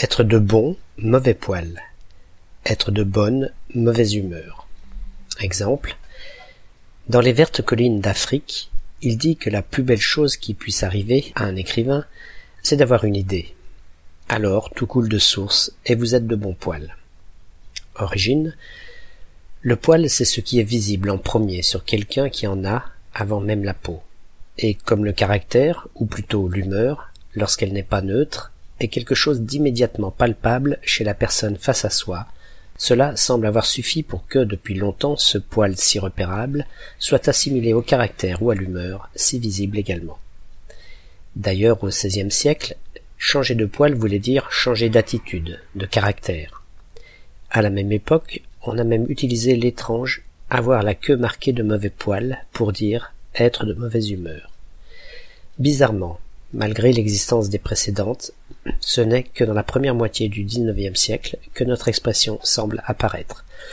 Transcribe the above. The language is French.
Être de bon, mauvais poil. Être de bonne, mauvaise humeur. Exemple. Dans les vertes collines d'Afrique, il dit que la plus belle chose qui puisse arriver à un écrivain, c'est d'avoir une idée. Alors tout coule de source et vous êtes de bon poil. Origine. Le poil, c'est ce qui est visible en premier sur quelqu'un qui en a avant même la peau. Et comme le caractère, ou plutôt l'humeur, lorsqu'elle n'est pas neutre, est quelque chose d'immédiatement palpable chez la personne face à soi, cela semble avoir suffi pour que, depuis longtemps, ce poil si repérable soit assimilé au caractère ou à l'humeur, si visible également. D'ailleurs, au XVIe siècle, changer de poil voulait dire changer d'attitude, de caractère. À la même époque, on a même utilisé l'étrange avoir la queue marquée de mauvais poil pour dire être de mauvaise humeur. Bizarrement, malgré l'existence des précédentes, ce n'est que dans la première moitié du XIXe siècle que notre expression semble apparaître.